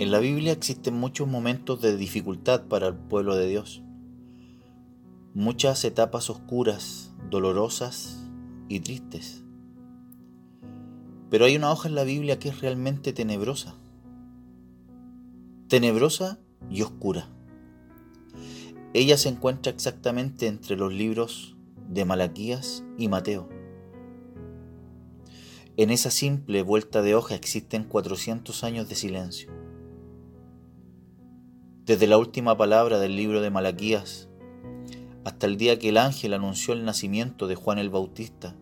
En la Biblia existen muchos momentos de dificultad para el pueblo de Dios, muchas etapas oscuras, dolorosas y tristes. Pero hay una hoja en la Biblia que es realmente tenebrosa, tenebrosa y oscura. Ella se encuentra exactamente entre los libros de Malaquías y Mateo. En esa simple vuelta de hoja existen 400 años de silencio. Desde la última palabra del libro de Malaquías hasta el día que el ángel anunció el nacimiento de Juan el Bautista,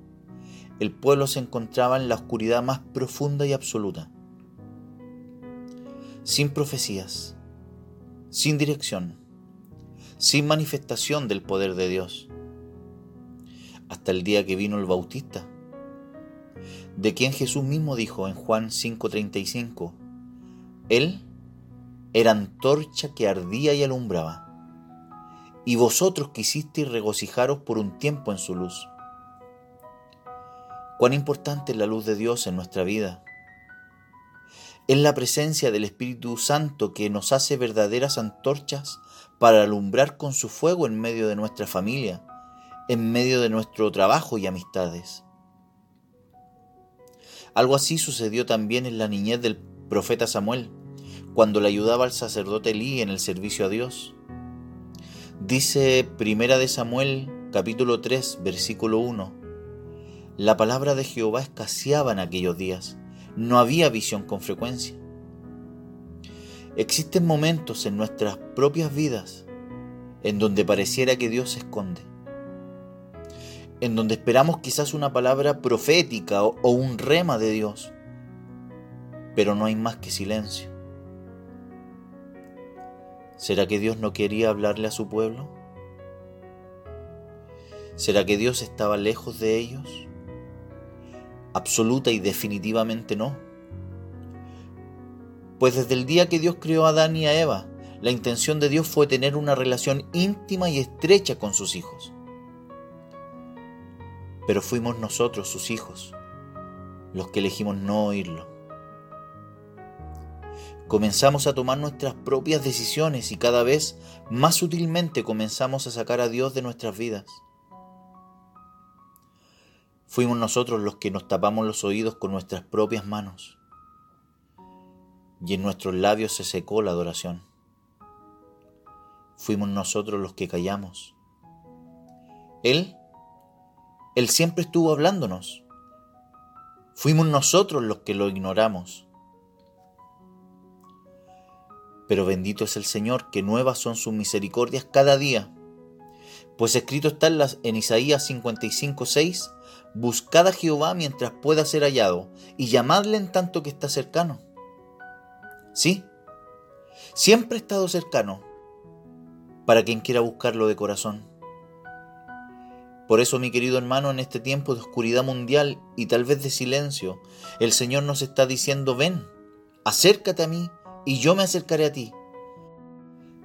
el pueblo se encontraba en la oscuridad más profunda y absoluta, sin profecías, sin dirección, sin manifestación del poder de Dios, hasta el día que vino el Bautista de quien Jesús mismo dijo en Juan 5:35, Él era antorcha que ardía y alumbraba, y vosotros quisisteis regocijaros por un tiempo en su luz. Cuán importante es la luz de Dios en nuestra vida. Es la presencia del Espíritu Santo que nos hace verdaderas antorchas para alumbrar con su fuego en medio de nuestra familia, en medio de nuestro trabajo y amistades. Algo así sucedió también en la niñez del profeta Samuel, cuando le ayudaba al sacerdote Elí en el servicio a Dios. Dice Primera de Samuel, capítulo 3, versículo 1. La palabra de Jehová escaseaba en aquellos días, no había visión con frecuencia. Existen momentos en nuestras propias vidas en donde pareciera que Dios se esconde en donde esperamos quizás una palabra profética o, un rema de Dios, pero no hay más que silencio. ¿Será que Dios no quería hablarle a su pueblo? ¿Será que Dios estaba lejos de ellos? Absoluta y definitivamente no. Pues desde el día que Dios creó a Adán y a Eva, la intención de Dios fue tener una relación íntima y estrecha con sus hijos pero fuimos nosotros, sus hijos, los que elegimos no oírlo. Comenzamos a tomar nuestras propias decisiones y cada vez más sutilmente comenzamos a sacar a Dios de nuestras vidas. Fuimos nosotros los que nos tapamos los oídos con nuestras propias manos y en nuestros labios se secó la adoración. Fuimos nosotros los que callamos. Él él siempre estuvo hablándonos. Fuimos nosotros los que lo ignoramos. Pero bendito es el Señor, que nuevas son sus misericordias cada día. Pues escrito está en, Isaías 55:6, Buscad a Jehová mientras pueda ser hallado, y llamadle en tanto que está cercano. Sí, siempre ha estado cercano, para quien quiera buscarlo de corazón. Por eso, mi querido hermano, en este tiempo de oscuridad mundial y tal vez de silencio, el Señor nos está diciendo, ven, acércate a mí y yo me acercaré a ti.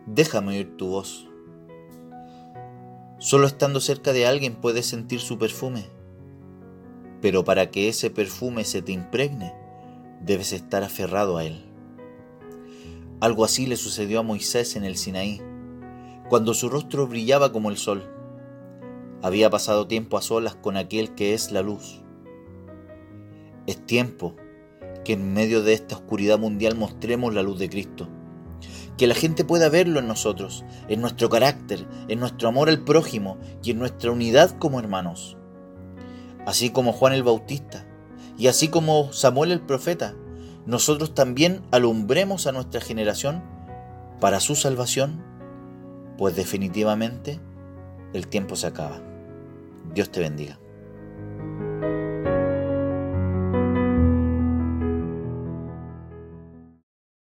Déjame oír tu voz. Solo estando cerca de alguien puedes sentir su perfume, pero para que ese perfume se te impregne, debes estar aferrado a él. Algo así le sucedió a Moisés en el Sinaí, cuando su rostro brillaba como el sol había pasado tiempo a solas con aquel que es la luz. Es tiempo que en medio de esta oscuridad mundial mostremos la luz de Cristo. Que la gente pueda verlo en nosotros, en nuestro carácter, en nuestro amor al prójimo y en nuestra unidad como hermanos. Así como Juan el Bautista y así como Samuel el profeta, nosotros también alumbremos a nuestra generación para su salvación, pues definitivamente el tiempo se acaba. Dios te bendiga.